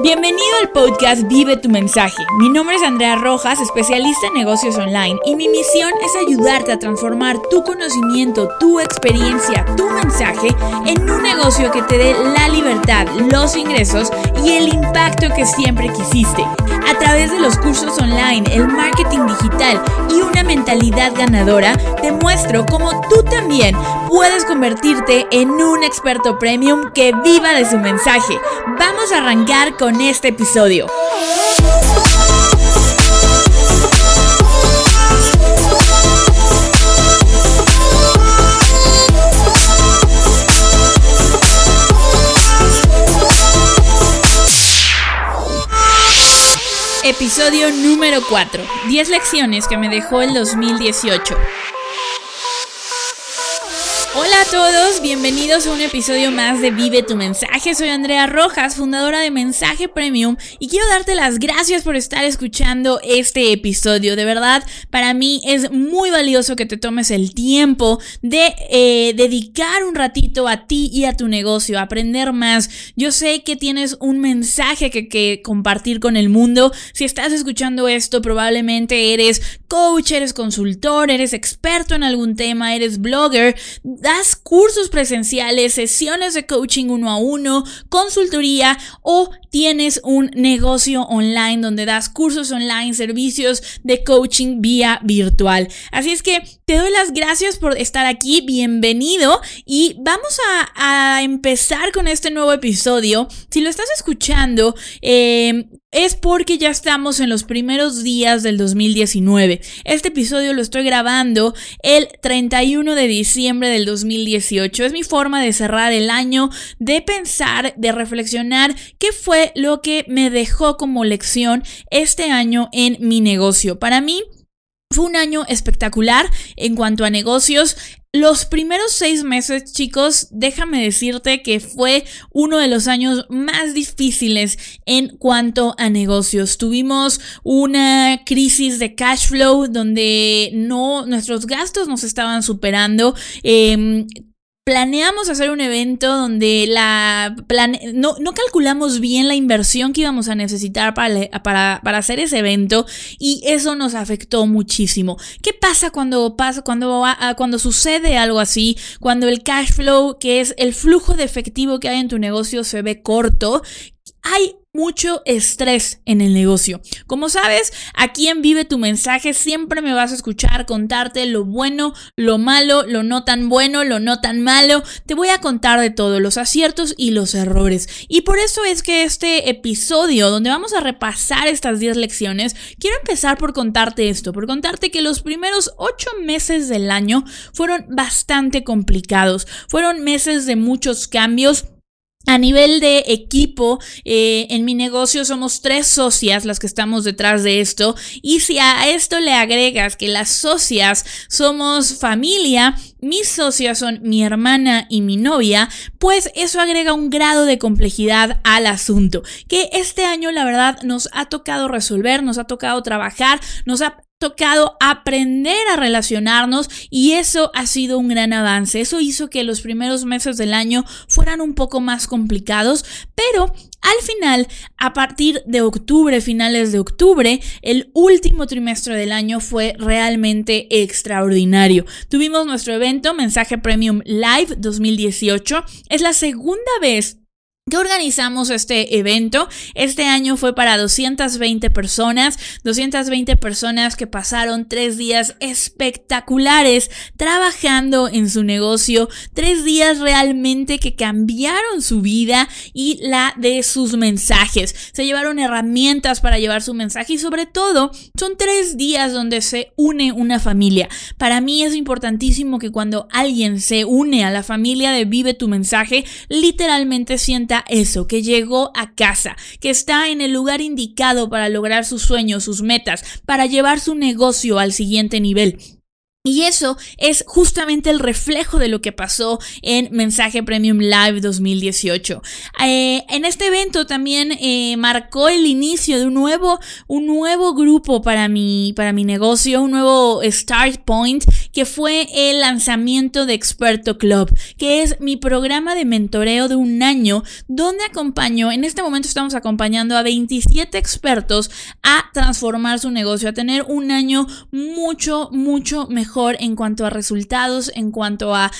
Bienvenido al podcast Vive tu mensaje. Mi nombre es Andrea Rojas, especialista en negocios online, y mi misión es ayudarte a transformar tu conocimiento, tu experiencia, tu mensaje en un negocio que te dé la libertad, los ingresos y el impacto que siempre quisiste. A través de los cursos online, el marketing digital y una mentalidad ganadora, te muestro cómo tú también puedes convertirte en un experto premium que viva de su mensaje. Vamos a arrancar con con este episodio. Episodio número 4. 10 lecciones que me dejó el 2018. Hola a todos, bienvenidos a un episodio más de Vive tu mensaje. Soy Andrea Rojas, fundadora de Mensaje Premium y quiero darte las gracias por estar escuchando este episodio. De verdad, para mí es muy valioso que te tomes el tiempo de eh, dedicar un ratito a ti y a tu negocio, a aprender más. Yo sé que tienes un mensaje que, que compartir con el mundo. Si estás escuchando esto, probablemente eres coach, eres consultor, eres experto en algún tema, eres blogger das cursos presenciales, sesiones de coaching uno a uno, consultoría o tienes un negocio online donde das cursos online, servicios de coaching vía virtual. Así es que te doy las gracias por estar aquí, bienvenido y vamos a, empezar con este nuevo episodio. Si lo estás escuchando, eh, es porque ya estamos en los primeros días del 2019. Este episodio lo estoy grabando el 31 de diciembre del 2018. Es mi forma de cerrar el año, de pensar, de reflexionar qué fue lo que me dejó como lección este año en mi negocio. Para mí, fue un año espectacular en cuanto a negocios. Los primeros seis meses, chicos, déjame decirte que fue uno de los años más difíciles en cuanto a negocios. Tuvimos una crisis de cash flow donde no nuestros gastos nos estaban superando. Em, planeamos hacer un evento donde la no, calculamos bien la inversión que íbamos a necesitar para, para, hacer ese evento y eso nos afectó muchísimo. ¿Qué pasa cuando pasa cuando, cuando sucede algo así? Cuando el cash flow, que es el flujo de efectivo que hay en tu negocio, se ve corto. Hay mucho estrés en el negocio. Como sabes, aquí en Vive tu mensaje siempre me vas a escuchar contarte lo bueno, lo malo, lo no tan bueno, lo no tan malo. Te voy a contar de todo, los aciertos y los errores. Y por eso es que este episodio, donde vamos a repasar estas 10 lecciones, quiero empezar por contarte esto, por contarte que los primeros 8 meses del año fueron bastante complicados. Fueron meses de muchos cambios a nivel de equipo, eh, en mi negocio somos tres socias las que estamos detrás de esto. Y si a esto le agregas que las socias somos familia, mis socias son mi hermana y mi novia, pues eso agrega un grado de complejidad al asunto. Que este año la verdad nos ha tocado resolver, nos ha tocado trabajar, nos ha tocado aprender a relacionarnos y eso ha sido un gran avance. Eso hizo que los primeros meses del año fueran un poco más complicados, pero al final, a partir de octubre, finales de octubre, el último trimestre del año fue realmente extraordinario. Tuvimos nuestro evento Mensaje Premium Live 2018. Es la segunda vez que organizamos este evento. Este año fue para 220 personas, 220 personas que pasaron tres días espectaculares trabajando en su negocio, tres días realmente que cambiaron su vida y la de sus mensajes. Se llevaron herramientas para llevar su mensaje y sobre todo son tres días donde se une una familia. Para mí es importantísimo que cuando alguien se une a la familia de Vive tu mensaje, literalmente sienta eso, que llegó a casa, que está en el lugar indicado para lograr sus sueños, sus metas, para llevar su negocio al siguiente nivel. Y eso es justamente el reflejo de lo que pasó en Mensaje Premium Live 2018. Eh, en este evento también eh, marcó el inicio de un nuevo, un nuevo grupo para mi, para mi negocio, un nuevo Start Point, que fue el lanzamiento de Experto Club, que es mi programa de mentoreo de un año, donde acompaño, en este momento estamos acompañando a 27 expertos a transformar su negocio, a tener un año mucho, mucho mejor en cuanto a resultados, en cuanto a,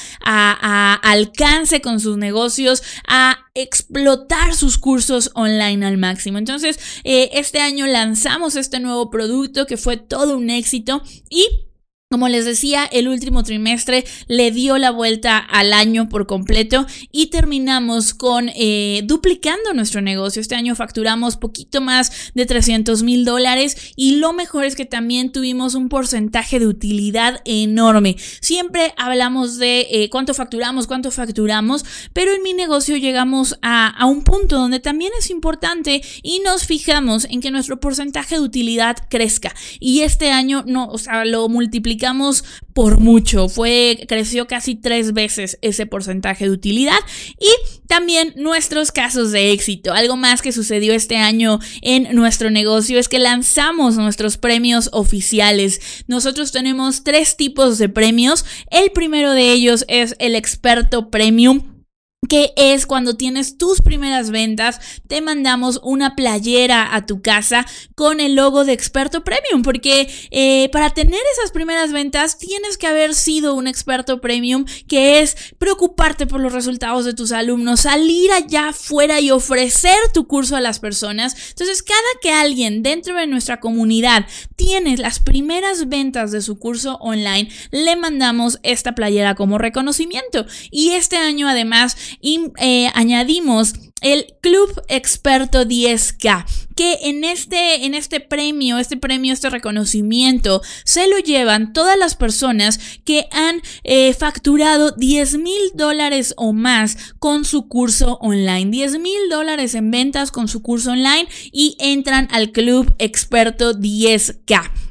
alcance con sus negocios, a explotar sus cursos online al máximo. Entonces, eh, este año lanzamos este nuevo producto que fue todo un éxito y como les decía, el último trimestre le dio la vuelta al año por completo y terminamos con eh, duplicando nuestro negocio. Este año facturamos poquito más de 300 mil dólares y lo mejor es que también tuvimos un porcentaje de utilidad enorme. Siempre hablamos de eh, cuánto facturamos, cuánto facturamos, pero en mi negocio llegamos a, a un punto donde también es importante y nos fijamos en que nuestro porcentaje de utilidad crezca. Y este año no, o sea, lo multiplicamos por mucho. Fue, creció casi tres veces ese porcentaje de utilidad. Y también nuestros casos de éxito. Algo más que sucedió este año en nuestro negocio es que lanzamos nuestros premios oficiales. Nosotros tenemos tres tipos de premios. El primero de ellos es el experto premium que es cuando tienes tus primeras ventas, te mandamos una playera a tu casa con el logo de experto premium, porque eh, para tener esas primeras ventas tienes que haber sido un experto premium, que es preocuparte por los resultados de tus alumnos, salir allá afuera y ofrecer tu curso a las personas. Entonces, cada que alguien dentro de nuestra comunidad tiene las primeras ventas de su curso online, le mandamos esta playera como reconocimiento. Y este año además y eh, añadimos el Club Experto 10K, que en este, en este premio, este premio, este reconocimiento, se lo llevan todas las personas que han eh, facturado 10 mil dólares o más con su curso online. 10 mil dólares en ventas con su curso online y entran al Club Experto 10K.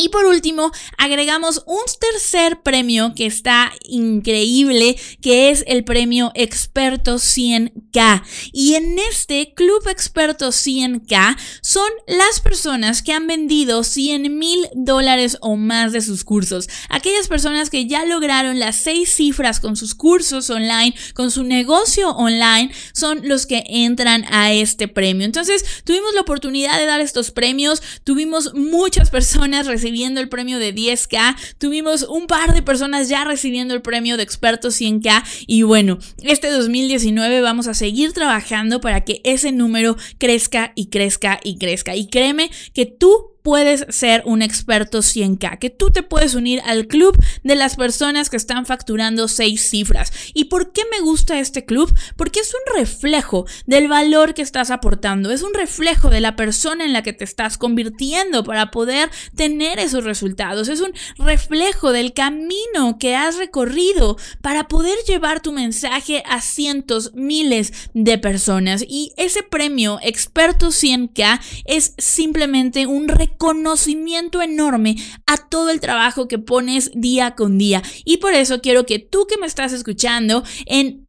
Y por último, agregamos un tercer premio que está increíble, que es el premio Experto 100K. Y en este Club Experto 100K son las personas que han vendido 100 mil dólares o más de sus cursos. Aquellas personas que ya lograron las seis cifras con sus cursos online, con su negocio online, son los que entran a este premio. Entonces, tuvimos la oportunidad de dar estos premios, tuvimos muchas personas recibiendo recibiendo el premio de 10K, tuvimos un par de personas ya recibiendo el premio de expertos 100K y bueno, este 2019 vamos a seguir trabajando para que ese número crezca y crezca y crezca. Y créeme que tú puedes ser un experto 100k, que tú te puedes unir al club de las personas que están facturando seis cifras. ¿Y por qué me gusta este club? Porque es un reflejo del valor que estás aportando, es un reflejo de la persona en la que te estás convirtiendo para poder tener esos resultados, es un reflejo del camino que has recorrido para poder llevar tu mensaje a cientos, miles de personas. Y ese premio experto 100k es simplemente un reconocimiento conocimiento enorme a todo el trabajo que pones día con día. Y por eso quiero que tú que me estás escuchando en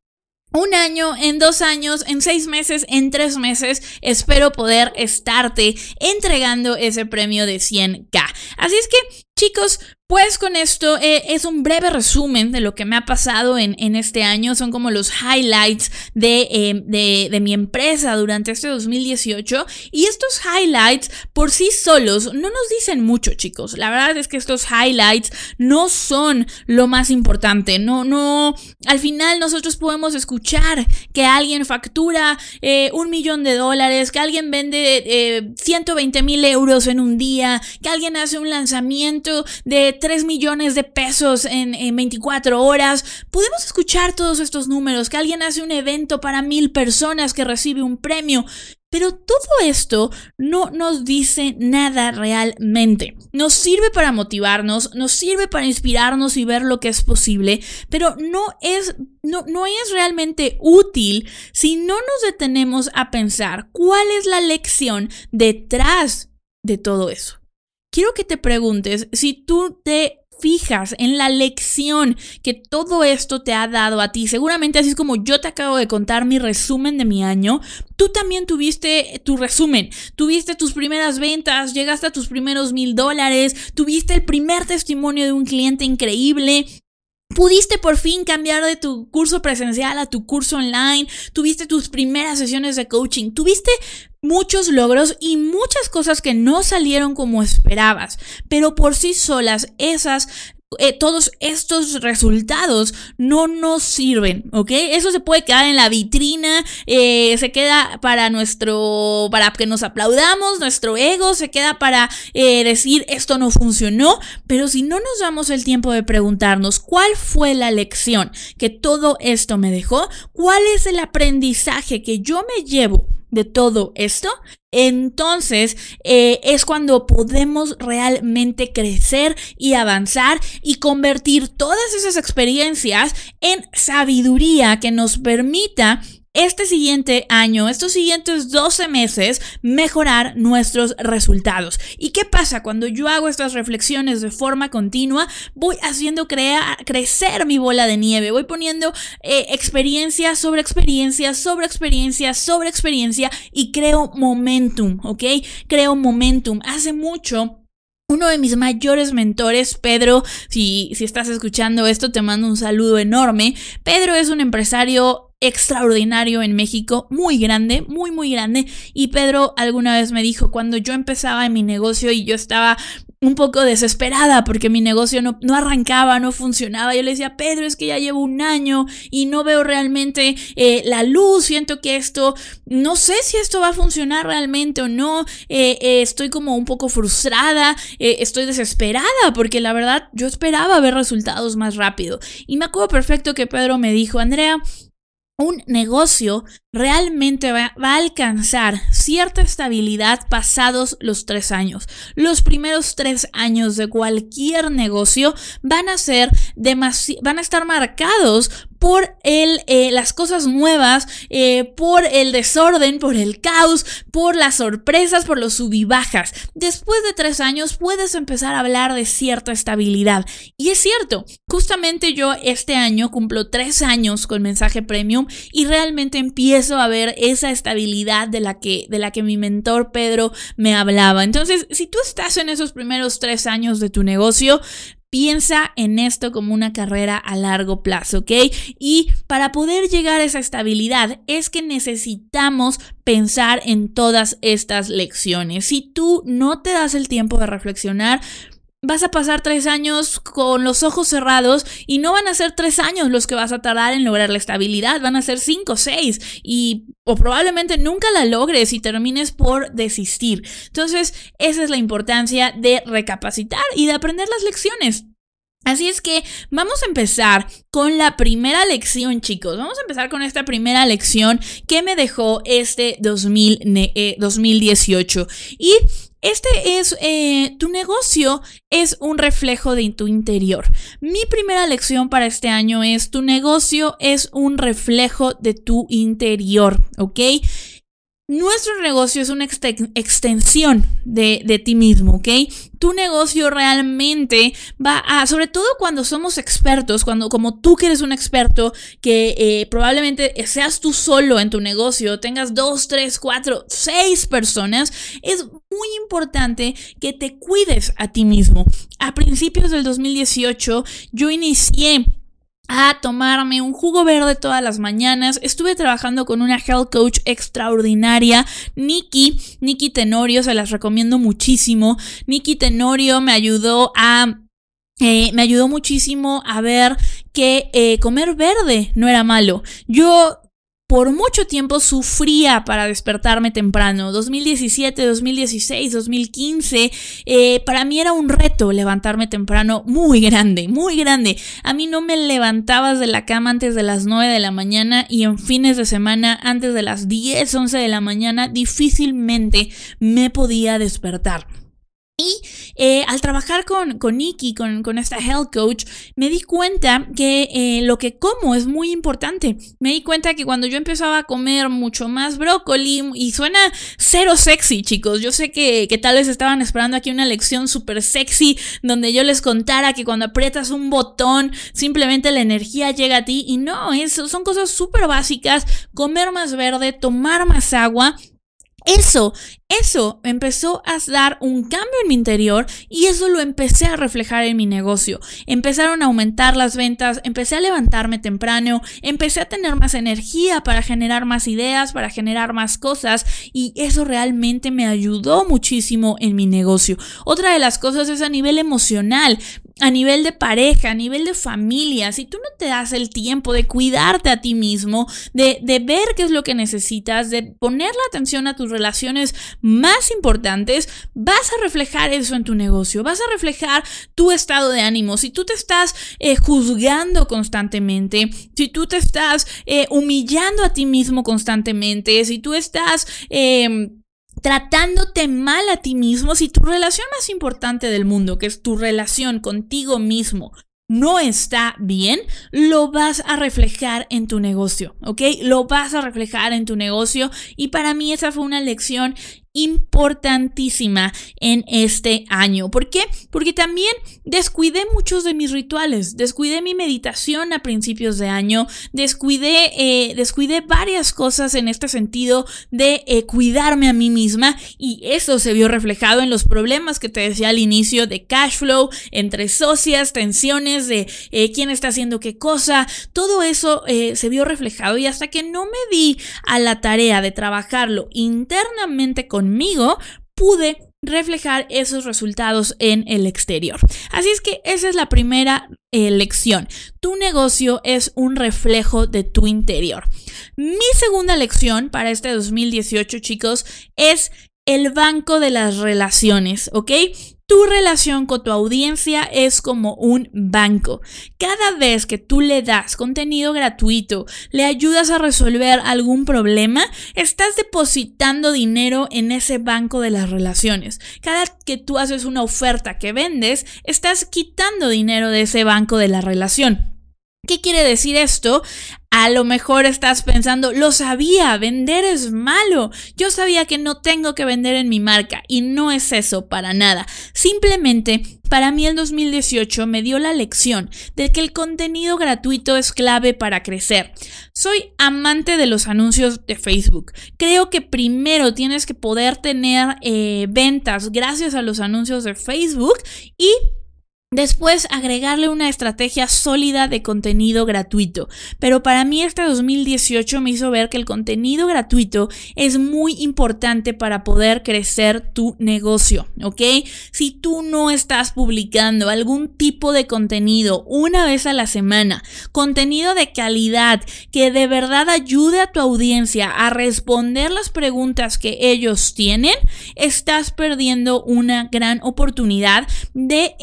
un año, en dos años, en seis meses, en tres meses, espero poder estarte entregando ese premio de 100k. Así es que, chicos, pues con esto eh, es un breve resumen de lo que me ha pasado en, en este año. Son como los highlights de, em, de, de, mi empresa durante este 2018. Y estos highlights por sí solos no nos dicen mucho, chicos. La verdad es que estos highlights no son lo más importante. No, no. Al final nosotros podemos escuchar que alguien factura eh, un millón de dólares, que alguien vende 120 eh, mil euros en un día, que alguien hace un lanzamiento de 3 millones de pesos en, 24 horas. Podemos escuchar todos estos números, que alguien hace un evento para mil personas que recibe un premio. Pero todo esto no nos dice nada realmente. Nos sirve para motivarnos, nos sirve para inspirarnos y ver lo que es posible, pero no es, no, no es realmente útil si no nos detenemos a pensar cuál es la lección detrás de todo eso quiero que te preguntes si tú te fijas en la lección que todo esto te ha dado a ti, seguramente así es como yo te acabo de contar mi resumen de mi año, tú también tuviste tu resumen, tuviste tus primeras ventas, llegaste a tus primeros mil dólares, tuviste el primer testimonio de un cliente increíble, Pudiste por fin cambiar de tu curso presencial a tu curso online, tuviste tus primeras sesiones de coaching, tuviste muchos logros y muchas cosas que no salieron como esperabas, pero por sí solas esas eh, todos estos resultados no nos sirven, ¿ok? Eso se puede quedar en la vitrina, eh, se queda para nuestro, para que nos aplaudamos, nuestro ego se queda para eh, decir esto no funcionó, pero si no nos damos el tiempo de preguntarnos cuál fue la lección que todo esto me dejó, cuál es el aprendizaje que yo me llevo de todo esto, entonces eh, es cuando podemos realmente crecer y avanzar y convertir todas esas experiencias en sabiduría que nos permita este siguiente año, estos siguientes 12 meses, mejorar nuestros resultados. ¿Y qué pasa cuando yo hago estas reflexiones de forma continua? Voy haciendo crecer mi bola de nieve, voy poniendo eh, experiencia sobre experiencia, sobre experiencia, sobre experiencia y creo momentum, ¿ok? Creo momentum. Hace mucho uno de mis mayores mentores, Pedro, si, si, estás escuchando esto, te mando un saludo enorme. Pedro es un empresario extraordinario en México, muy grande, muy, muy grande. Y Pedro alguna vez me dijo, cuando yo empezaba en mi negocio y yo estaba un poco desesperada porque mi negocio no, no, arrancaba, no funcionaba. Yo le decía, Pedro, es que ya llevo un año y no veo realmente eh, la luz, siento que esto, no sé si esto va a funcionar realmente o no, eh, eh, estoy como un poco frustrada, estoy desesperada porque la verdad yo esperaba ver resultados más rápido. Y me acuerdo perfecto que Pedro me dijo, Andrea, un negocio realmente va, a alcanzar cierta estabilidad pasados los tres años. Los primeros tres años de cualquier negocio van a ser van a estar marcados por el, eh, las cosas nuevas, eh, por el desorden, por el caos, por las sorpresas, por los subibajas. Después de tres años puedes empezar a hablar de cierta estabilidad. Y es cierto, justamente yo este año cumplo tres años con mensaje premium y realmente empiezo a ver esa estabilidad de la que, de la que mi mentor Pedro me hablaba. Entonces, si tú estás en esos primeros tres años de tu negocio, Piensa en esto como una carrera a largo plazo, ¿ok? Y para poder llegar a esa estabilidad es que necesitamos pensar en todas estas lecciones. Si tú no te das el tiempo de reflexionar, vas a pasar tres años con los ojos cerrados y no van a ser tres años los que vas a tardar en lograr la estabilidad, van a ser cinco, seis y o probablemente nunca la logres y termines por desistir. Entonces, esa es la importancia de recapacitar y de aprender las lecciones. Así es que vamos a empezar con la primera lección, chicos. Vamos a empezar con esta primera lección que me dejó este 2018. Eh, y este es, eh, tu negocio es un reflejo de tu interior. Mi primera lección para este año es, tu negocio es un reflejo de tu interior, ¿ok? Nuestro negocio es una extensión de, ti mismo, ¿ok? Tu negocio realmente va a, sobre todo cuando somos expertos, cuando como tú que eres un experto, que eh, probablemente seas tú solo en tu negocio, tengas dos, tres, cuatro, seis personas, es muy importante que te cuides a ti mismo. A principios del 2018 yo inicié a tomarme un jugo verde todas las mañanas. Estuve trabajando con una health coach extraordinaria, Nikki, Nikki Tenorio, se las recomiendo muchísimo. Nikki Tenorio me ayudó a eh, me ayudó muchísimo a ver que eh, comer verde no era malo. Yo por mucho tiempo sufría para despertarme temprano. 2017, 2016, 2015, para mí era un reto levantarme temprano muy grande, muy grande. A mí no me levantabas de la cama antes de las 9 de la mañana y en fines de semana antes de las 10, 11 de la mañana difícilmente me podía despertar. Y eh, al trabajar con, con Nikki, con, con, esta health coach, me di cuenta que eh, lo que como es muy importante. Me di cuenta que cuando yo empezaba a comer mucho más brócoli, y suena cero sexy, chicos, yo sé que, que tal vez estaban esperando aquí una lección súper sexy donde yo les contara que cuando aprietas un botón, simplemente la energía llega a ti, y no, eso son cosas súper básicas, comer más verde, tomar más agua, eso, eso empezó a dar un cambio en mi interior y eso lo empecé a reflejar en mi negocio. Empezaron a aumentar las ventas, empecé a levantarme temprano, empecé a tener más energía para generar más ideas, para generar más cosas y eso realmente me ayudó muchísimo en mi negocio. Otra de las cosas es a nivel emocional a nivel de pareja, a nivel de familia, si tú no te das el tiempo de cuidarte a ti mismo, de, de, ver qué es lo que necesitas, de poner la atención a tus relaciones más importantes, vas a reflejar eso en tu negocio, vas a reflejar tu estado de ánimo. Si tú te estás eh, juzgando constantemente, si tú te estás eh, humillando a ti mismo constantemente, si tú estás... Eh, tratándote mal a ti mismo, si tu relación más importante del mundo, que es tu relación contigo mismo, no está bien, lo vas a reflejar en tu negocio, ¿ok? Lo vas a reflejar en tu negocio y para mí esa fue una lección importantísima en este año. ¿Por qué? Porque también descuidé muchos de mis rituales, descuidé mi meditación a principios de año, descuidé, eh, descuidé varias cosas en este sentido de eh, cuidarme a mí misma y eso se vio reflejado en los problemas que te decía al inicio de cash flow, entre socias, tensiones de eh, quién está haciendo qué cosa, todo eso se vio reflejado y hasta que no me di a la tarea de trabajarlo internamente con pude reflejar esos resultados en el exterior. Así es que esa es la primera lección. Tu negocio es un reflejo de tu interior. Mi segunda lección para este 2018, chicos, es el banco de las relaciones, ¿ok? Tu relación con tu audiencia es como un banco. Cada vez que tú le das contenido gratuito, le ayudas a resolver algún problema, estás depositando dinero en ese banco de las relaciones. Cada que tú haces una oferta que vendes, estás quitando dinero de ese banco de la relación. ¿Qué quiere decir esto? A lo mejor estás pensando, lo sabía, vender es malo. Yo sabía que no tengo que vender en mi marca y no es eso para nada. Simplemente, para mí el 2018 me dio la lección de que el contenido gratuito es clave para crecer. Soy amante de los anuncios de Facebook. Creo que primero tienes que poder tener eh, ventas gracias a los anuncios de Facebook y Después agregarle una estrategia sólida de contenido gratuito. Pero para mí este 2018 me hizo ver que el contenido gratuito es muy importante para poder crecer tu negocio, ¿ok? Si tú no estás publicando algún tipo de contenido una vez a la semana, contenido de calidad que de verdad ayude a tu audiencia a responder las preguntas que ellos tienen, estás perdiendo una gran oportunidad de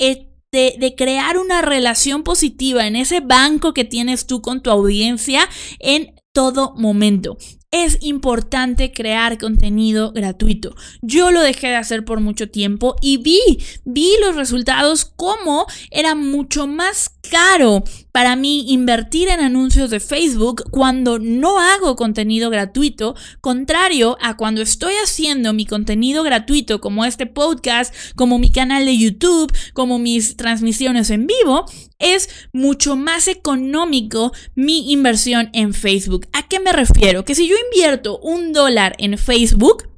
de, crear una relación positiva en ese banco que tienes tú con tu audiencia en todo momento es importante crear contenido gratuito. Yo lo dejé de hacer por mucho tiempo y vi, vi los resultados como era mucho más caro para mí invertir en anuncios de Facebook cuando no hago contenido gratuito, contrario a cuando estoy haciendo mi contenido gratuito como este podcast, como mi canal de YouTube, como mis transmisiones en vivo, es mucho más económico mi inversión en Facebook. ¿A qué me refiero? Que si yo invierto un dólar en Facebook,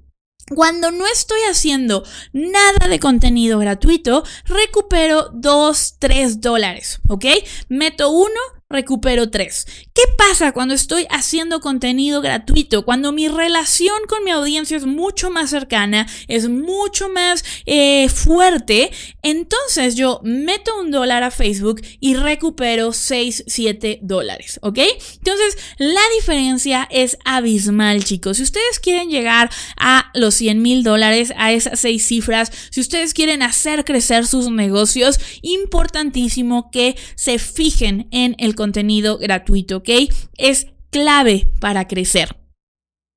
cuando no estoy haciendo nada de contenido gratuito, recupero 2, 3 dólares, ¿ok? Meto uno, recupero 3. ¿Qué pasa cuando estoy haciendo contenido gratuito? Cuando mi relación con mi audiencia es mucho más cercana, es mucho más eh, fuerte, entonces yo meto un dólar a Facebook y recupero 6, 7 dólares, ¿ok? Entonces la diferencia es abismal, chicos. Si ustedes quieren llegar a los 100 mil dólares, a esas 6 cifras, si ustedes quieren hacer crecer sus negocios, importantísimo que se fijen en el contenido gratuito, ¿ok? Es clave para crecer.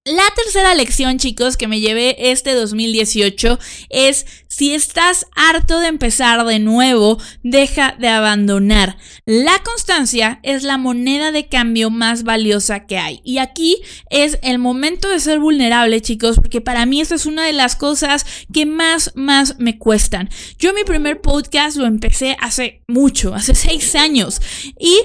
La tercera lección, chicos, que me llevé este 2018 es si estás harto de empezar de nuevo, deja de abandonar. La constancia es la moneda de cambio más valiosa que hay. Y aquí es el momento de ser vulnerable, chicos, porque para mí esta es una de las cosas que más, más me cuestan. Yo mi primer podcast lo empecé hace mucho, hace seis años. Y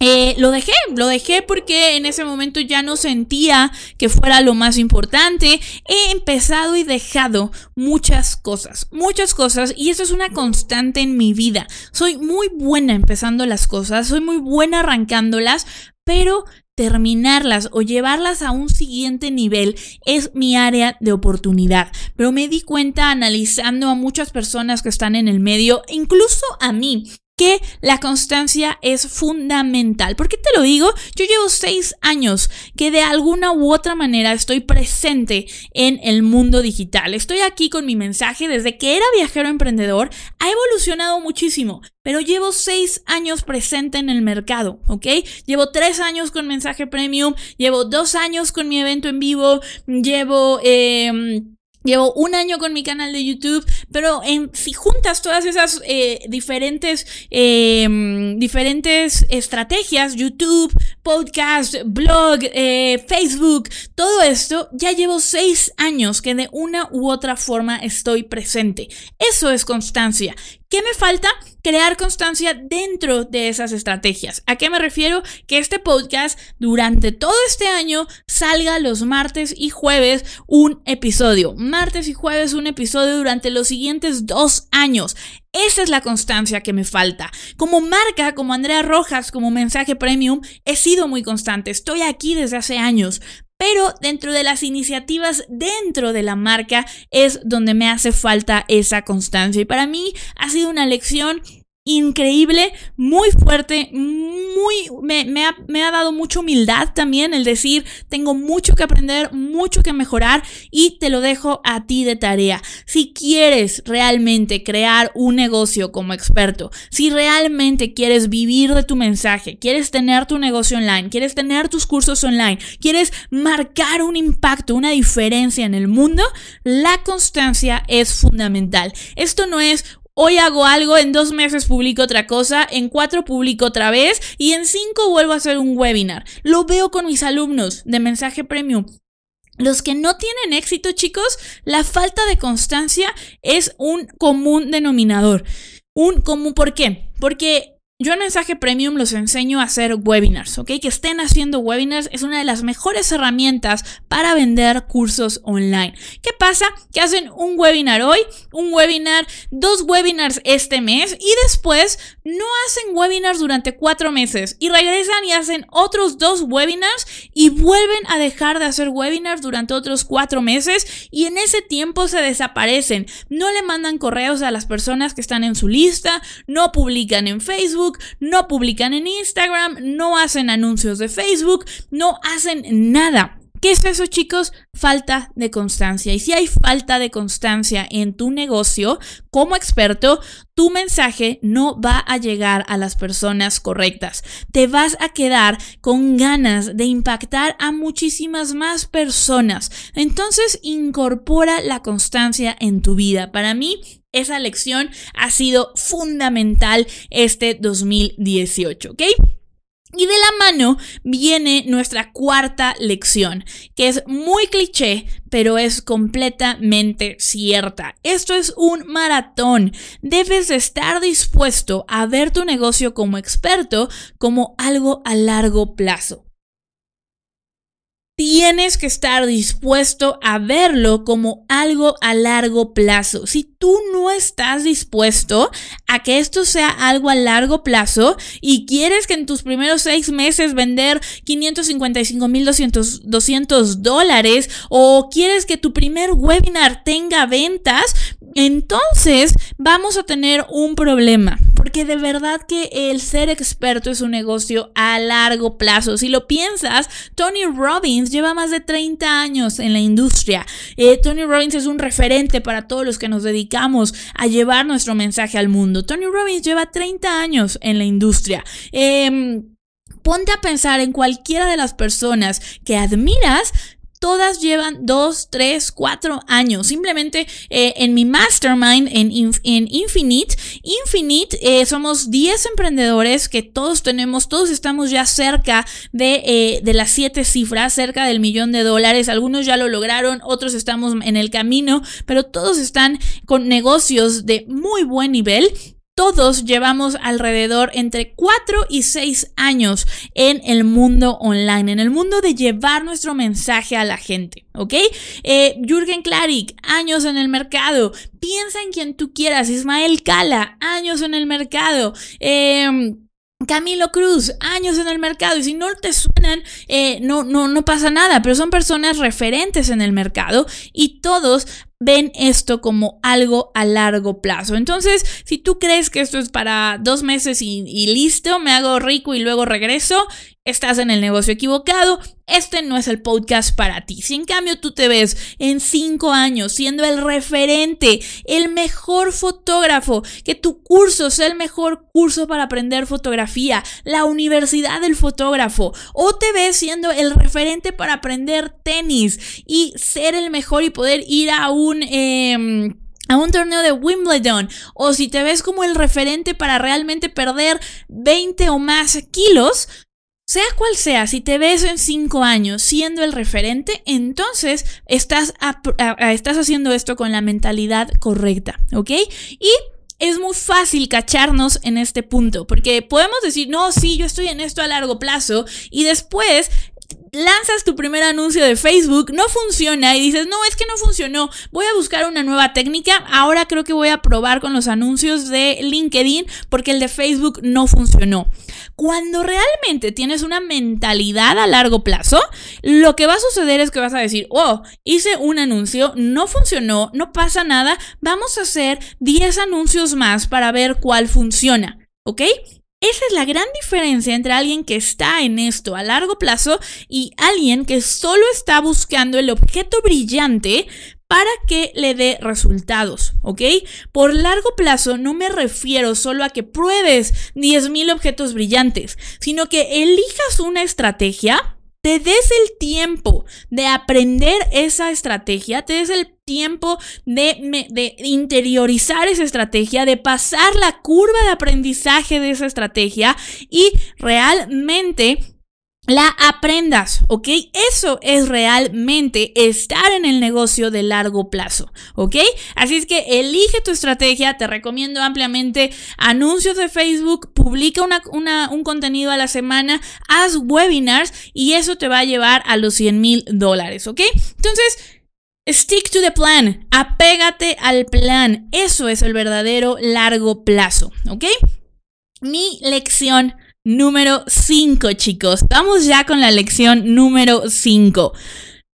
eh, lo dejé, lo dejé porque en ese momento ya no sentía que fuera lo más importante. He empezado y dejado muchas cosas, muchas cosas y eso es una constante en mi vida. Soy muy buena empezando las cosas, soy muy buena arrancándolas, pero terminarlas o llevarlas a un siguiente nivel es mi área de oportunidad. Pero me di cuenta analizando a muchas personas que están en el medio, incluso a mí, que la constancia es fundamental. ¿Por qué te lo digo? Yo llevo seis años que de alguna u otra manera estoy presente en el mundo digital. Estoy aquí con mi mensaje desde que era viajero emprendedor. Ha evolucionado muchísimo, pero llevo seis años presente en el mercado, ¿ok? Llevo tres años con mensaje premium, llevo dos años con mi evento en vivo, llevo... Eh, Llevo un año con mi canal de YouTube, pero en, si juntas todas esas eh, diferentes, em, diferentes estrategias, YouTube, podcast, blog, eh, Facebook, todo esto, ya llevo seis años que de una u otra forma estoy presente. Eso es constancia. ¿Qué me falta? Crear constancia dentro de esas estrategias. ¿A qué me refiero? Que este podcast durante todo este año salga los martes y jueves un episodio. Martes y jueves un episodio durante los siguientes dos años. Esa es la constancia que me falta. Como marca, como Andrea Rojas, como mensaje premium, he sido muy constante. Estoy aquí desde hace años. Pero dentro de las iniciativas dentro de la marca es donde me hace falta esa constancia. Y para mí ha sido una lección increíble, muy fuerte, muy me, ha, me, ha, dado mucha humildad también el decir tengo mucho que aprender, mucho que mejorar y te lo dejo a ti de tarea. Si quieres realmente crear un negocio como experto, si realmente quieres vivir de tu mensaje, quieres tener tu negocio online, quieres tener tus cursos online, quieres marcar un impacto, una diferencia en el mundo, la constancia es fundamental. Esto no es Hoy hago algo, en dos meses publico otra cosa, en cuatro publico otra vez y en cinco vuelvo a hacer un webinar. Lo veo con mis alumnos de mensaje premium. Los que no tienen éxito, chicos, la falta de constancia es un común denominador. Un común, ¿por qué? Porque yo en mensaje premium los enseño a hacer webinars, ¿ok? Que estén haciendo webinars es una de las mejores herramientas para vender cursos online. ¿Qué pasa? Que hacen un webinar hoy, un webinar, dos webinars este mes y después no hacen webinars durante cuatro meses y regresan y hacen otros dos webinars y vuelven a dejar de hacer webinars durante otros cuatro meses y en ese tiempo se desaparecen. No le mandan correos a las personas que están en su lista, no publican en Facebook no publican en Instagram, no hacen anuncios de Facebook, no hacen nada. ¿Qué es eso, chicos? Falta de constancia. Y si hay falta de constancia en tu negocio, como experto, tu mensaje no va a llegar a las personas correctas. Te vas a quedar con ganas de impactar a muchísimas más personas. Entonces, incorpora la constancia en tu vida. Para mí, esa lección ha sido fundamental este 2018, ¿ok? Y de la mano viene nuestra cuarta lección, que es muy cliché, pero es completamente cierta. Esto es un maratón. Debes estar dispuesto a ver tu negocio como experto como algo a largo plazo tienes que estar dispuesto a verlo como algo a largo plazo. Tú no estás dispuesto a que esto sea algo a largo plazo y quieres que en tus primeros seis meses vender 555 mil 200 dólares o quieres que tu primer webinar tenga ventas, entonces vamos a tener un problema. Porque de verdad que el ser experto es un negocio a largo plazo. Si lo piensas, Tony Robbins lleva más de 30 años en la industria. Eh, Tony Robbins es un referente para todos los que nos dedicamos a llevar nuestro mensaje al mundo. Tony Robbins lleva 30 años en la industria. Em, ponte a pensar en cualquiera de las personas que admiras todas llevan 2, 3, 4 años. Simplemente eh, en mi mastermind, en, en Infinite, Infinite eh, somos 10 emprendedores que todos tenemos, todos estamos ya cerca de, eh, de las 7 cifras, cerca del millón de dólares. Algunos ya lo lograron, otros estamos en el camino, pero todos están con negocios de muy buen nivel todos llevamos alrededor entre 4 y 6 años en el mundo online, en el mundo de llevar nuestro mensaje a la gente, ¿ok? Eh, Jürgen Klarik, años en el mercado. Piensa en quien tú quieras. Ismael Cala, años en el mercado. Eh, Camilo Cruz, años en el mercado, y si no te suenan, eh, no, no, no pasa nada, pero son personas referentes en el mercado y todos ven esto como algo a largo plazo. Entonces, si tú crees que esto es para dos meses y, y listo, me hago rico y luego regreso, estás en el negocio equivocado, este no es el podcast para ti. Si en cambio tú te ves en cinco años siendo el referente, el mejor fotógrafo, que tu curso sea el mejor curso para aprender fotografía, la universidad del fotógrafo, o te ves siendo el referente para aprender tenis y ser el mejor y poder ir a un... Em, a un torneo de Wimbledon o si te ves como el referente para realmente perder 20 o más kilos, sea cual sea, si te ves en cinco años siendo el referente, entonces estás, estás haciendo esto con la mentalidad correcta, ¿ok? Y es muy fácil cacharnos en este punto, porque podemos decir, no, sí, yo estoy en esto a largo plazo, y después lanzas tu primer anuncio de Facebook, no funciona y dices, no, es que no funcionó, voy a buscar una nueva técnica, ahora creo que voy a probar con los anuncios de LinkedIn porque el de Facebook no funcionó. Cuando realmente tienes una mentalidad a largo plazo, lo que va a suceder es que vas a decir, oh, hice un anuncio, no funcionó, no pasa nada, vamos a hacer 10 anuncios más para ver cuál funciona. ¿Ok? Esa es la gran diferencia entre alguien que está en esto a largo plazo y alguien que solo está buscando el objeto brillante para que le dé resultados, ¿ok? Por largo plazo no me refiero solo a que pruebes 10.000 objetos brillantes, sino que elijas una estrategia te des el tiempo de aprender esa estrategia, te des el tiempo de, interiorizar esa estrategia, de pasar la curva de aprendizaje de esa estrategia y realmente la aprendas, ¿ok? Eso es realmente estar en el negocio de largo plazo, ¿ok? Así es que elige tu estrategia, te recomiendo ampliamente anuncios de Facebook, publica un contenido a la semana, haz webinars y eso te va a llevar a los 100 mil dólares, ¿ok? Entonces, Stick to the plan, apégate al plan, eso es el verdadero largo plazo, ¿ok? Mi lección número 5, chicos. Vamos ya con la lección número 5.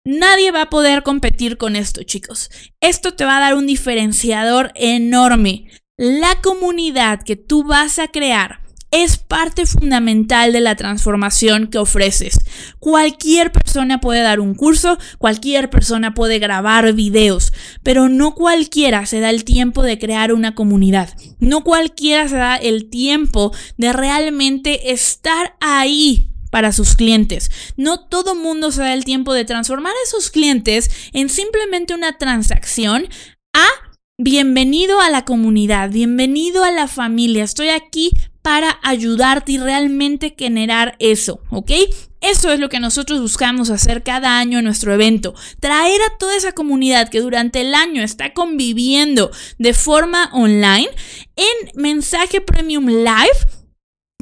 Nadie va a poder competir con esto, chicos. Esto te va a dar un diferenciador enorme. La comunidad que tú vas a crear es parte fundamental de la transformación que ofreces. Cualquier persona puede dar un curso, cualquier persona puede grabar videos, pero no cualquiera se da el tiempo de crear una comunidad. No cualquiera se da el tiempo de realmente estar ahí para sus clientes. No todo mundo se da el tiempo de transformar a esos clientes en simplemente una transacción a bienvenido a la comunidad, bienvenido a la familia. Estoy aquí para ayudarte y realmente generar eso, ¿ok? Eso es lo que nosotros buscamos hacer cada año en nuestro evento. Traer a toda esa comunidad que durante el año está conviviendo de forma online en Mensaje Premium Live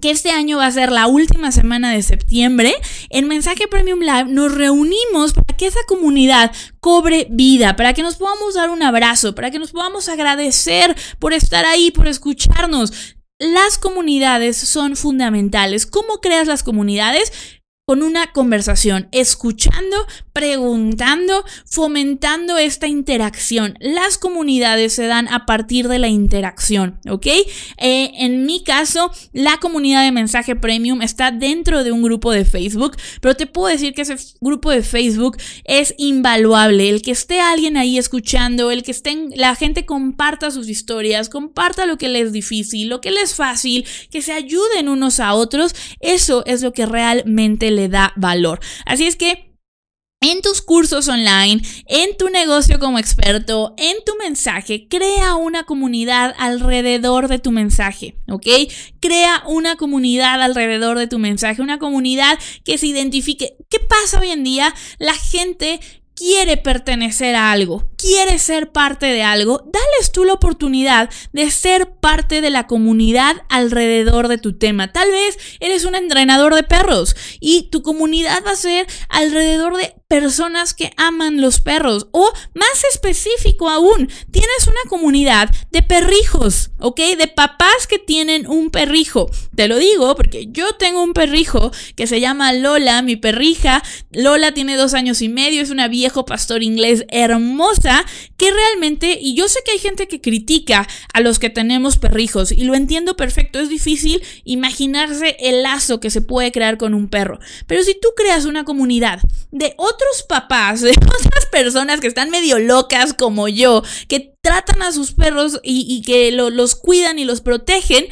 que este año va a ser la última semana de septiembre, en Mensaje Premium Live nos reunimos para que esa comunidad cobre vida, para que nos podamos dar un abrazo, para que nos podamos agradecer por estar ahí, por escucharnos. Las comunidades son fundamentales. ¿Cómo creas las comunidades? Con una conversación, escuchando, preguntando, fomentando esta interacción. Las comunidades se dan a partir de la interacción, ¿ok? Eh, en mi caso, la comunidad de mensaje premium está dentro de un grupo de Facebook, pero te puedo decir que ese grupo de Facebook es invaluable. El que esté alguien ahí escuchando, el que estén, la gente comparta sus historias, comparta lo que les es difícil, lo que les es fácil, que se ayuden unos a otros, eso es lo que realmente le da valor. Así es que en tus cursos online, en tu negocio como experto, en tu mensaje, crea una comunidad alrededor de tu mensaje, ¿ok? Crea una comunidad alrededor de tu mensaje, una comunidad que se identifique. ¿Qué pasa hoy en día? La gente quiere pertenecer a algo, quiere ser parte de algo, dales tú la oportunidad de ser parte de la comunidad alrededor de tu tema. Tal vez eres un entrenador de perros y tu comunidad va a ser alrededor de personas que aman los perros. O más específico aún, tienes una comunidad de perrijos, ¿ok? De papás que tienen un perrijo. Te lo digo porque yo tengo un perrijo que se llama Lola, mi perrija. Lola tiene dos años y medio, es una viejo pastor inglés hermosa que realmente, y yo sé que hay gente que critica a los que tenemos perrijos y lo entiendo perfecto, es difícil imaginarse el lazo que se puede crear con un perro. Pero si tú creas una comunidad de otros papás, de otras personas que están medio locas como yo, que tratan a sus perros y, que los cuidan y los protegen,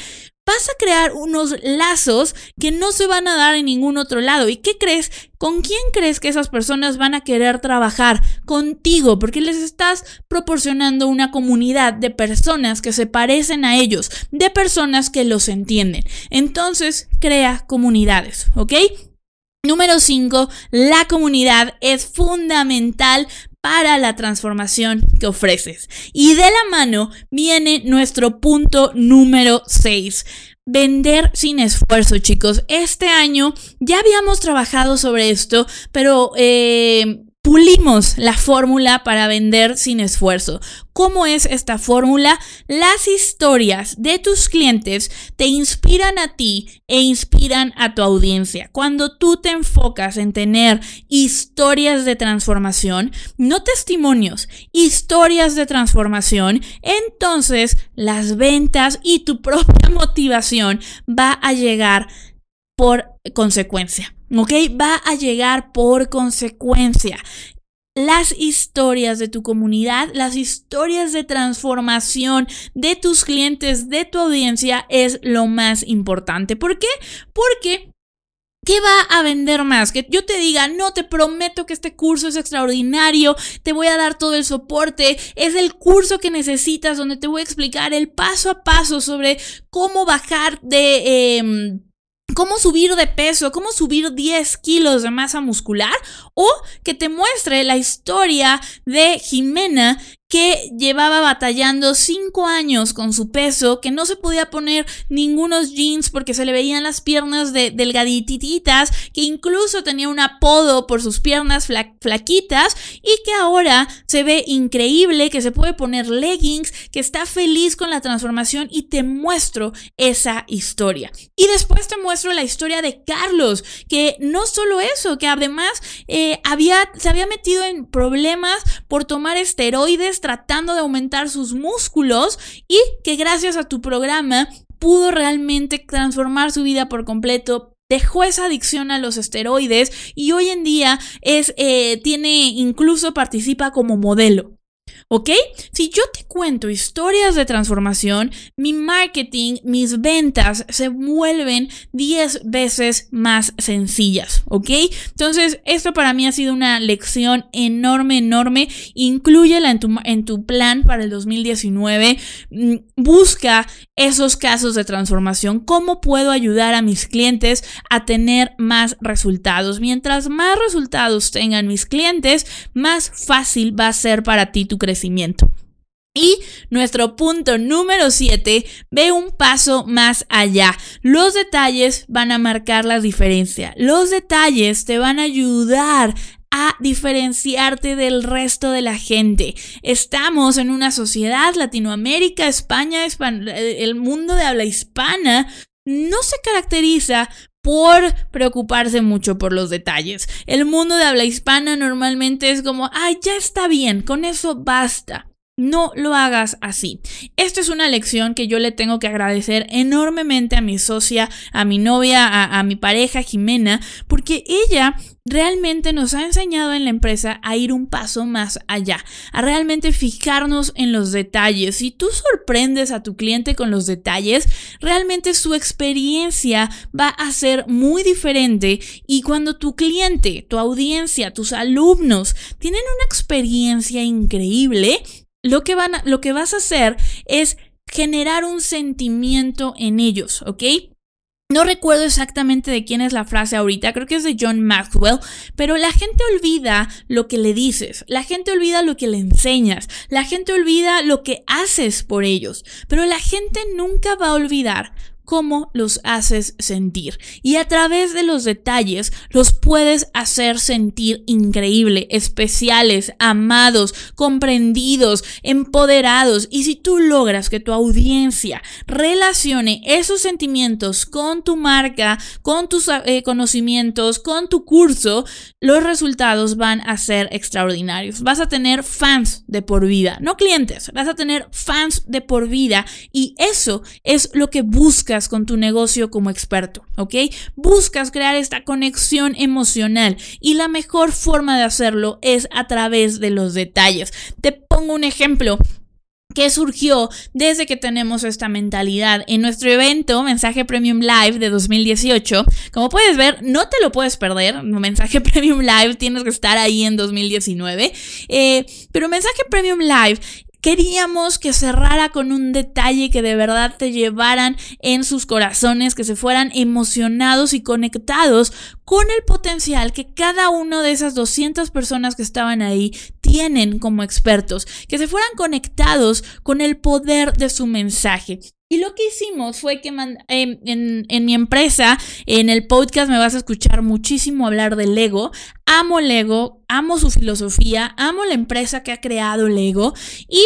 vas a crear unos lazos que no se van a dar en ningún otro lado. ¿Y qué crees? ¿Con quién crees que esas personas van a querer trabajar? Contigo, porque les estás proporcionando una comunidad de personas que se parecen a ellos, de personas que los entienden. Entonces, crea comunidades, ¿ok? Número 5, la comunidad es fundamental para la transformación que ofreces. Y de la mano viene nuestro punto número 6. Vender sin esfuerzo, chicos. Este año ya habíamos trabajado sobre esto, pero eh, pulimos la fórmula para vender sin esfuerzo. ¿Cómo es esta fórmula? Las historias de tus clientes te inspiran a ti e inspiran a tu audiencia. Cuando tú te enfocas en tener historias de transformación, no testimonios, historias de transformación, entonces las ventas y tu propia motivación va a llegar por consecuencia. ¿Ok? Va a llegar por consecuencia. Las historias de tu comunidad, las historias de transformación de tus clientes, de tu audiencia es lo más importante. ¿Por qué? Porque ¿Qué va a vender más? Que yo te diga, no, te prometo que este curso es extraordinario, te voy a dar todo el soporte, es el curso que necesitas donde te voy a explicar el paso a paso sobre cómo bajar de... Em, cómo subir de peso, cómo subir 10 kilos de masa muscular o que te muestre la historia de Jimena que llevaba batallando cinco años con su peso, que no se podía poner ningunos jeans porque se le veían las piernas de, delgadititas, que incluso tenía un apodo por sus piernas flaquitas y que ahora se ve increíble, que se puede poner leggings, que está feliz con la transformación y te muestro esa historia. Y después te muestro la historia de Carlos, que no solo eso, que además eh, había, se había metido en problemas por tomar esteroides tratando de aumentar sus músculos y que gracias a tu programa pudo realmente transformar su vida por completo, dejó esa adicción a los esteroides y hoy en día es, eh, tiene, incluso participa como modelo. ¿Ok? Si yo te cuento historias de transformación, mi marketing, mis ventas se vuelven 10 veces más sencillas. ¿Ok? Entonces, esto para mí ha sido una lección enorme, enorme. Incluyela en tu, en tu plan para el 2019. Mm, busca esos casos de transformación. ¿Cómo puedo ayudar a mis clientes a tener más resultados? Mientras más resultados tengan mis clientes, más fácil va a ser para ti tu crecimiento y nuestro punto número 7 ve un paso más allá. Los detalles van a marcar la diferencia. Los detalles te van a ayudar a diferenciarte del resto de la gente. Estamos en una sociedad, Latinoamérica, España, el mundo de habla hispana, no se caracteriza por preocuparse mucho por los detalles. El mundo de habla hispana normalmente es como, ay, ya está bien, con eso basta. No lo hagas así. Esta es una lección que yo le tengo que agradecer enormemente a mi socia, a mi novia, a mi pareja Jimena, porque ella realmente nos ha enseñado en la empresa a ir un paso más allá, a realmente fijarnos en los detalles. Si tú sorprendes a tu cliente con los detalles, realmente su experiencia va a ser muy diferente y cuando tu cliente, tu audiencia, tus alumnos tienen una experiencia increíble, lo que, van lo que vas a hacer es generar un sentimiento en ellos, ¿ok? No recuerdo exactamente de quién es la frase ahorita, creo que es de John Maxwell, pero la gente olvida lo que le dices, la gente olvida lo que le enseñas, la gente olvida lo que haces por ellos, pero la gente nunca va a olvidar cómo los haces sentir. Y a través de los detalles los puedes hacer sentir increíble, especiales, amados, comprendidos, empoderados. Y si tú logras que tu audiencia relacione esos sentimientos con tu marca, con tus eh, conocimientos, con tu curso, los resultados van a ser extraordinarios. Vas a tener fans de por vida, no clientes, vas a tener fans de por vida y eso es lo que con tu negocio como experto, ¿ok? Buscas crear esta conexión emocional y la mejor forma de hacerlo es a través de los detalles. Te pongo un ejemplo que surgió desde que tenemos esta mentalidad. En nuestro evento, Mensaje Premium Live de 2018, como puedes ver, no te lo puedes perder. Mensaje Premium Live, tienes que estar ahí en 2019. Eh, pero Mensaje Premium Live Queríamos que cerrara con un detalle que de verdad te llevaran en sus corazones, que se fueran emocionados y conectados con el potencial que cada uno de esas 200 personas que estaban ahí tienen como expertos, que se fueran conectados con el poder de su mensaje. Y lo que hicimos fue que em, en, mi empresa, en el podcast me vas a escuchar muchísimo hablar de Lego. Amo Lego, amo su filosofía, amo la empresa que ha creado Lego y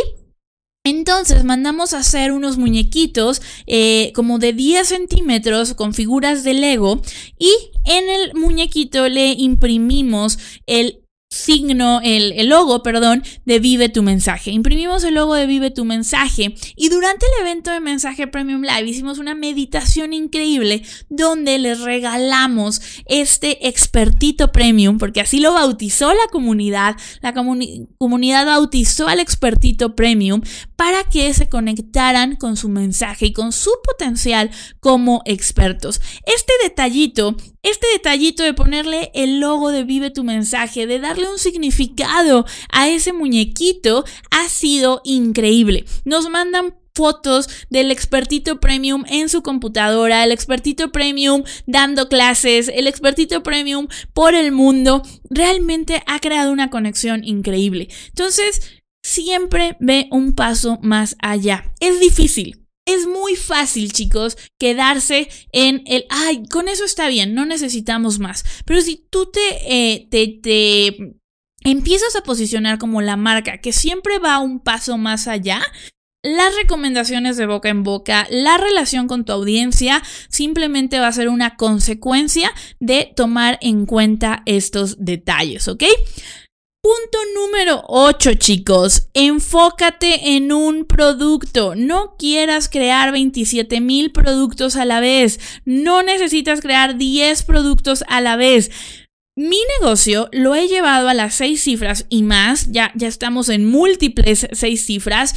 entonces mandamos a hacer unos muñequitos eh, como de 10 centímetros con figuras de Lego y en el muñequito le imprimimos el signo, el, el, logo, perdón, de Vive tu mensaje. Imprimimos el logo de Vive tu mensaje y durante el evento de Mensaje Premium Live hicimos una meditación increíble donde les regalamos este expertito premium, porque así lo bautizó la comunidad, la comunidad bautizó al expertito premium para que se conectaran con su mensaje y con su potencial como expertos. Este detallito este detallito de ponerle el logo de Vive tu mensaje, de darle un significado a ese muñequito, ha sido increíble. Nos mandan fotos del expertito premium en su computadora, el expertito premium dando clases, el expertito premium por el mundo, realmente ha creado una conexión increíble. Entonces, siempre ve un paso más allá. Es difícil, es muy fácil, chicos, quedarse en el, ay, con eso está bien, no necesitamos más. Pero si tú te, eh, te, te empiezas a posicionar como la marca que siempre va un paso más allá, las recomendaciones de boca en boca, la relación con tu audiencia, simplemente va a ser una consecuencia de tomar en cuenta estos detalles, ¿ok? Punto número 8, chicos. Enfócate en un producto. No quieras crear 27 mil productos a la vez. No necesitas crear 10 productos a la vez. Mi negocio lo he llevado a las 6 cifras y más. Ya, ya estamos en múltiples 6 cifras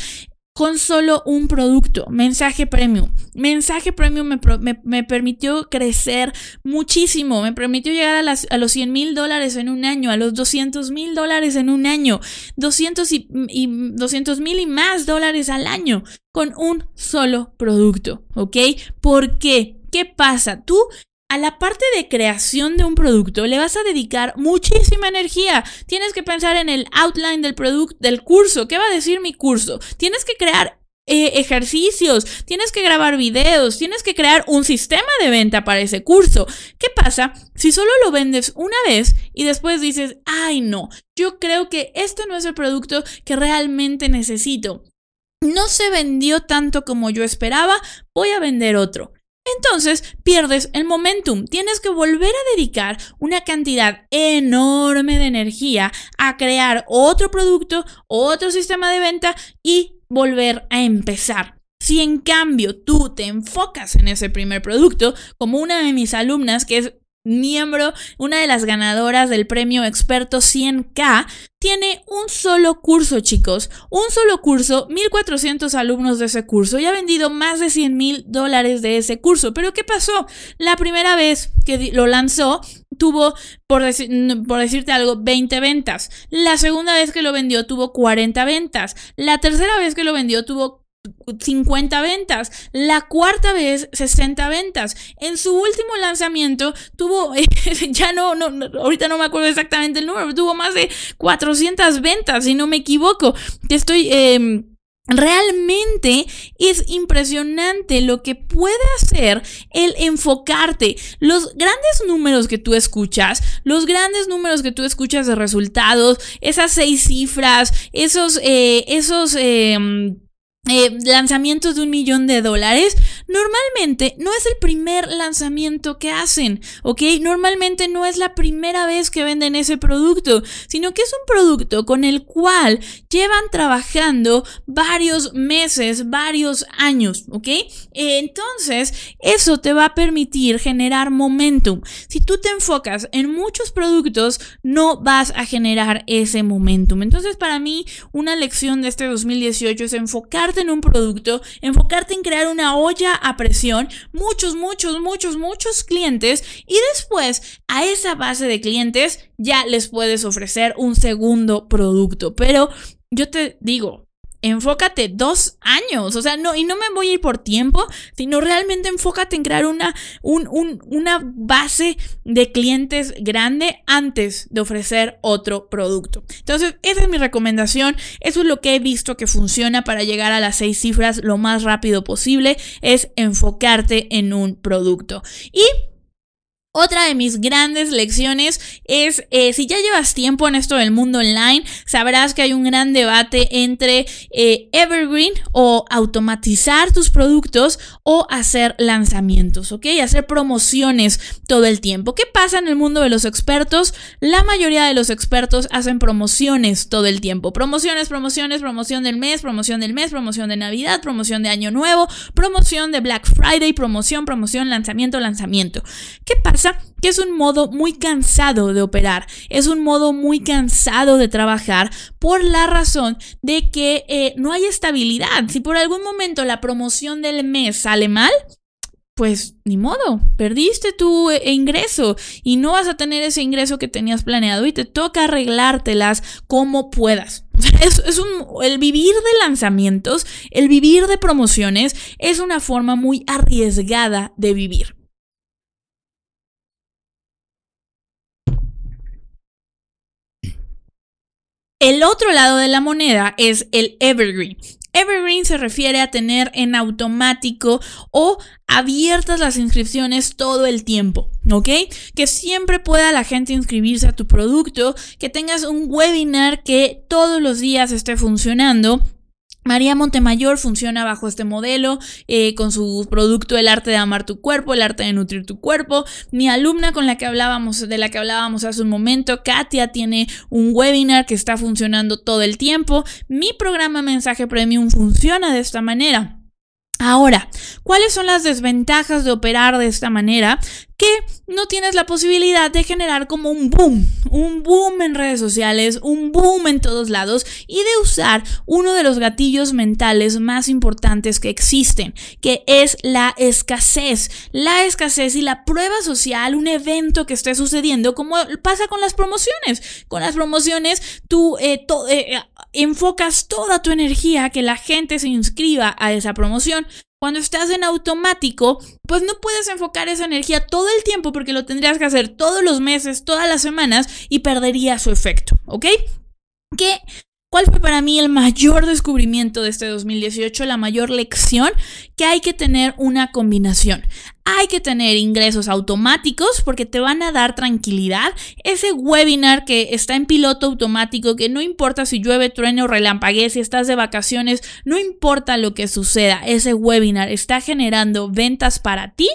con solo un producto, mensaje premium. Mensaje premium me, permitió crecer muchísimo, me permitió llegar a, las, a los 100 mil dólares en un año, a los 200 mil dólares en un año, 200 y, mil y más dólares al año con un solo producto, ¿ok? ¿Por qué? ¿Qué pasa? Tú a la parte de creación de un producto le vas a dedicar muchísima energía. Tienes que pensar en el outline del producto, del curso. ¿Qué va a decir mi curso? Tienes que crear eh, ejercicios, tienes que grabar videos, tienes que crear un sistema de venta para ese curso. ¿Qué pasa si solo lo vendes una vez y después dices, ay no, yo creo que este no es el producto que realmente necesito? No se vendió tanto como yo esperaba, voy a vender otro. Entonces pierdes el momentum. Tienes que volver a dedicar una cantidad enorme de energía a crear otro producto, otro sistema de venta y volver a empezar. Si en cambio tú te enfocas en ese primer producto, como una de mis alumnas que es miembro, una de las ganadoras del premio experto 100K, tiene un solo curso, chicos. Un solo curso, 1400 alumnos de ese curso y ha vendido más de 100 mil dólares de ese curso. Pero ¿qué pasó? La primera vez que lo lanzó, tuvo, por, por, decirte algo, 20 ventas. La segunda vez que lo vendió tuvo 40 ventas. La tercera vez que lo vendió tuvo 50 ventas, la cuarta vez 60 ventas. En su último lanzamiento tuvo, ya no, no, ahorita no me acuerdo exactamente el número, tuvo más de 400 ventas, si no me equivoco. Te estoy... Em, realmente es impresionante lo que puede hacer el enfocarte. Los grandes números que tú escuchas, los grandes números que tú escuchas de resultados, esas seis cifras, esos, eh, esos, em, eh, lanzamientos de un millón de dólares, normalmente no es el primer lanzamiento que hacen, ¿ok? Normalmente no es la primera vez que venden ese producto, sino que es un producto con el cual llevan trabajando varios meses, varios años, ¿ok? entonces, eso te va a permitir generar momentum. Si tú te enfocas en muchos productos, no vas a generar ese momentum. Entonces, para mí, una lección de este 2018 es en un producto, enfocarte en crear una olla a presión, muchos, muchos, muchos, muchos clientes y después a esa base de clientes ya les puedes ofrecer un segundo producto. Pero yo te digo, enfócate dos años, o sea, no, y no me voy a ir por tiempo, sino realmente enfócate en crear una, una base de clientes grande antes de ofrecer otro producto. Entonces, esa es mi recomendación, eso es lo que he visto que funciona para llegar a las seis cifras lo más rápido posible, es enfocarte en un producto. Y otra de mis grandes lecciones es, eh, si ya llevas tiempo en esto del mundo online, sabrás que hay un gran debate entre eh, evergreen o automatizar tus productos o hacer lanzamientos, ¿ok? Hacer promociones todo el tiempo. ¿Qué pasa en el mundo de los expertos? La mayoría de los expertos hacen promociones todo el tiempo. Promociones, promociones, promoción del mes, promoción del mes, promoción de Navidad, promoción de Año Nuevo, promoción de Black Friday, promoción, promoción, lanzamiento, lanzamiento. ¿Qué pasa? Que es un modo muy cansado de operar, es un modo muy cansado de trabajar por la razón de que eh, no hay estabilidad. Si por algún momento la promoción del mes sale mal, pues ni modo, perdiste tu eh, ingreso y no vas a tener ese ingreso que tenías planeado y te toca arreglártelas como puedas. Es, el vivir de lanzamientos, el vivir de promociones es una forma muy arriesgada de vivir. El otro lado de la moneda es el evergreen. Evergreen se refiere a tener en automático o abiertas las inscripciones todo el tiempo, ¿ok? Que siempre pueda la gente inscribirse a tu producto, que tengas un webinar que todos los días esté funcionando María Montemayor funciona bajo este modelo eh, con su producto El arte de amar tu cuerpo, el arte de nutrir tu cuerpo. Mi alumna con la que hablábamos, de la que hablábamos hace un momento, Katia, tiene un webinar que está funcionando todo el tiempo. Mi programa Mensaje Premium funciona de esta manera. Ahora, ¿cuáles son las desventajas de operar de esta manera? Que no tienes la posibilidad de generar como un boom, un boom en redes sociales, un boom en todos lados y de usar uno de los gatillos mentales más importantes que existen, que es la escasez. La escasez y la prueba social, un evento que esté sucediendo, como pasa con las promociones. Con las promociones tú eh, eh, enfocas toda tu energía a que la gente se inscriba a esa promoción. Cuando estás en automático, pues no puedes enfocar esa energía todo el tiempo porque lo tendrías que hacer todos los meses, todas las semanas y perdería su efecto, ¿ok? Que ¿Cuál fue para mí el mayor descubrimiento de este 2018? La mayor lección que hay que tener una combinación. Hay que tener ingresos automáticos porque te van a dar tranquilidad. Ese webinar que está en piloto automático, que no importa si llueve, truene o relampaguee, si estás de vacaciones, no importa lo que suceda, ese webinar está generando ventas para ti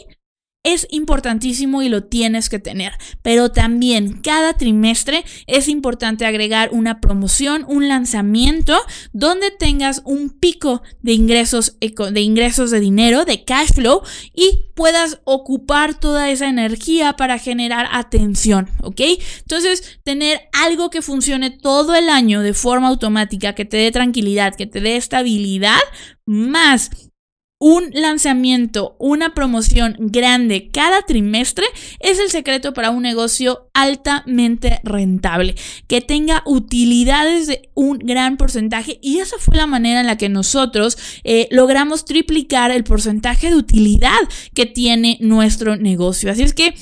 es importantísimo y lo tienes que tener. Pero también cada trimestre es importante agregar una promoción, un lanzamiento donde tengas un pico de ingresos de ingresos de dinero, de cash flow y puedas ocupar toda esa energía para generar atención, ¿ok? Entonces, tener algo que funcione todo el año de forma automática, que te dé tranquilidad, que te dé estabilidad, más un lanzamiento, una promoción grande cada trimestre es el secreto para un negocio altamente rentable, que tenga utilidades de un gran porcentaje y esa fue la manera en la que nosotros eh, logramos triplicar el porcentaje de utilidad que tiene nuestro negocio. Así es que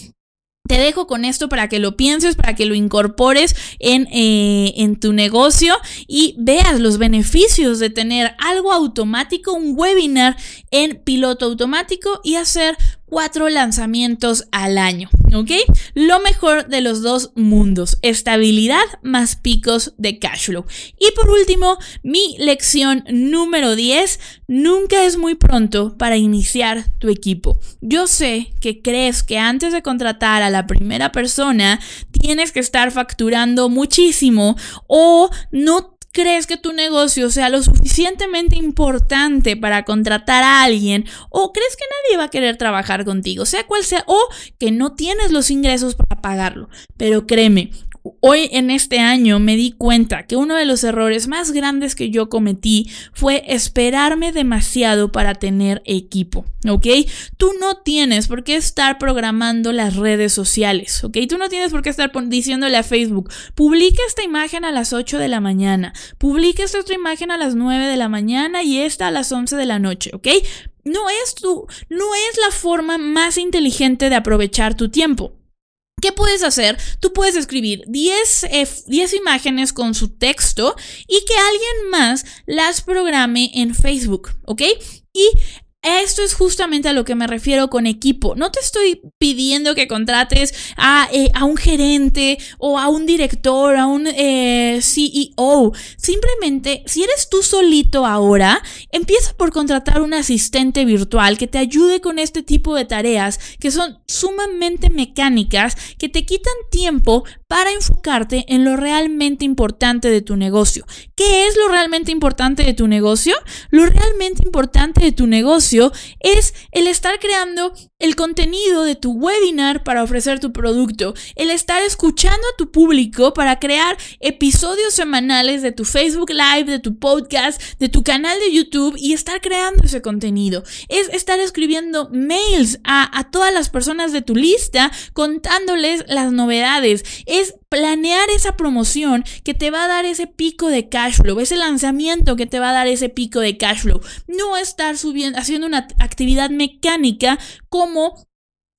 te dejo con esto para que lo pienses, para que lo incorpores en, eh, en, tu negocio y veas los beneficios de tener algo automático, un webinar en piloto automático y hacer cuatro lanzamientos al año, ¿ok? Lo mejor de los dos mundos, estabilidad más picos de cash flow. Y por último, mi lección número 10, nunca es muy pronto para iniciar tu equipo. Yo sé que crees que antes de contratar a la primera persona tienes que estar facturando muchísimo o no crees que tu negocio sea lo suficientemente importante para contratar a alguien o crees que nadie va a querer trabajar contigo, sea cual sea, o que no tienes los ingresos para pagarlo. Pero créeme, Hoy en este año me di cuenta que uno de los errores más grandes que yo cometí fue esperarme demasiado para tener equipo, ¿ok? Tú no tienes por qué estar programando las redes sociales, ¿ok? Tú no tienes por qué estar diciéndole a Facebook, publica esta imagen a las 8 de la mañana, publica esta otra imagen a las 9 de la mañana y esta a las 11 de la noche, ¿ok? No es tu, no es la forma más inteligente de aprovechar tu tiempo. ¿Qué puedes hacer? Tú puedes escribir 10, eh, imágenes con su texto y que alguien más las programe en Facebook, ¿ok? Y esto es justamente a lo que me refiero con equipo. No te estoy pidiendo que contrates a, eh, un gerente o a un director, a un eh, CEO. Simplemente, si eres tú solito ahora, empieza por contratar un asistente virtual que te ayude con este tipo de tareas que son sumamente mecánicas, que te quitan tiempo para enfocarte en lo realmente importante de tu negocio. ¿Qué es lo realmente importante de tu negocio? Lo realmente importante de tu negocio es el estar creando el contenido de tu webinar para ofrecer tu producto, el estar escuchando a tu público para crear episodios semanales de tu Facebook Live, de tu podcast, de tu canal de YouTube y estar creando ese contenido. Es estar escribiendo mails a, a todas las personas de tu lista contándoles las novedades. Es planear esa promoción que te va a dar ese pico de cash flow, ese lanzamiento que te va a dar ese pico de cash flow. No estar subiendo, haciendo una actividad mecánica como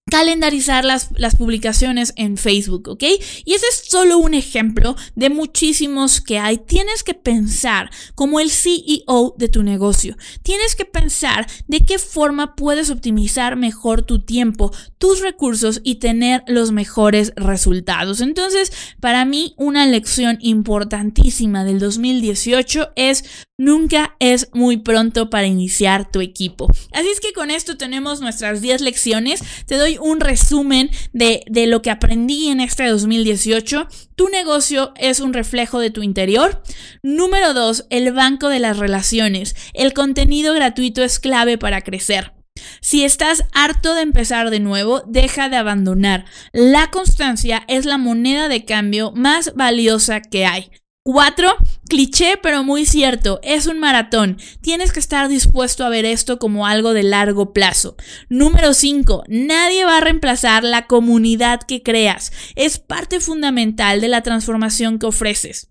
calendarizar las, las, publicaciones en Facebook, ¿ok? Y ese es solo un ejemplo de muchísimos que hay. Tienes que pensar como el CEO de tu negocio. Tienes que pensar de qué forma puedes optimizar mejor tu tiempo, tus recursos y tener los mejores resultados. Entonces, para mí, una lección importantísima del 2018 es Nunca es muy pronto para iniciar tu equipo. Así es que con esto tenemos nuestras 10 lecciones. Te doy un resumen de, de, lo que aprendí en este 2018. Tu negocio es un reflejo de tu interior. Número 2, el banco de las relaciones. El contenido gratuito es clave para crecer. Si estás harto de empezar de nuevo, deja de abandonar. La constancia es la moneda de cambio más valiosa que hay. 4. Cliché, pero muy cierto, es un maratón. Tienes que estar dispuesto a ver esto como algo de largo plazo. Número 5. Nadie va a reemplazar la comunidad que creas. Es parte fundamental de la transformación que ofreces.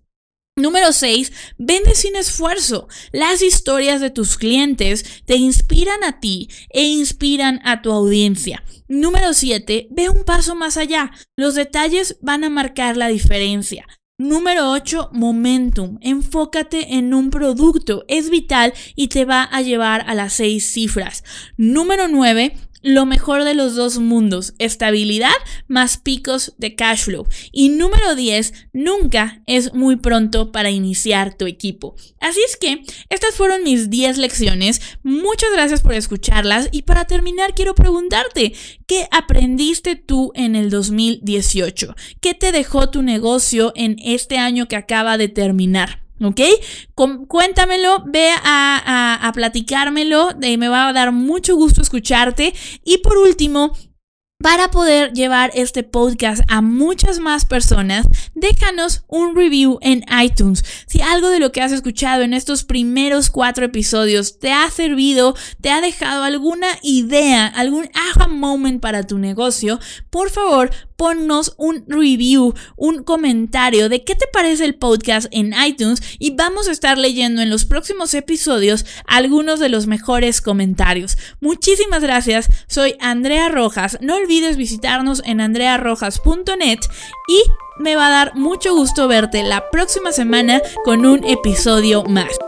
Número 6. Vende sin esfuerzo. Las historias de tus clientes te inspiran a ti e inspiran a tu audiencia. Número 7. Ve un paso más allá. Los detalles van a marcar la diferencia. Número 8, momentum. Enfócate en un producto. Es vital y te va a llevar a las 6 cifras. Número 9, lo mejor de los dos mundos, estabilidad más picos de cash flow. Y número 10, nunca es muy pronto para iniciar tu equipo. Así es que estas fueron mis 10 lecciones. Muchas gracias por escucharlas y para terminar quiero preguntarte, ¿qué aprendiste tú en el 2018? ¿Qué te dejó tu negocio en este año que acaba de terminar? ¿Ok? cuéntamelo, ve a, platicármelo, me va a dar mucho gusto escucharte. Y por último, para poder llevar este podcast a muchas más personas, déjanos un review en iTunes. Si algo de lo que has escuchado en estos primeros cuatro episodios te ha servido, te ha dejado alguna idea, algún aha moment para tu negocio, por favor, ponnos un review, un comentario de qué te parece el podcast en iTunes y vamos a estar leyendo en los próximos episodios algunos de los mejores comentarios. Muchísimas gracias, soy Andrea Rojas. No olvides visitarnos en andrearrojas.net y me va a dar mucho gusto verte la próxima semana con un episodio más.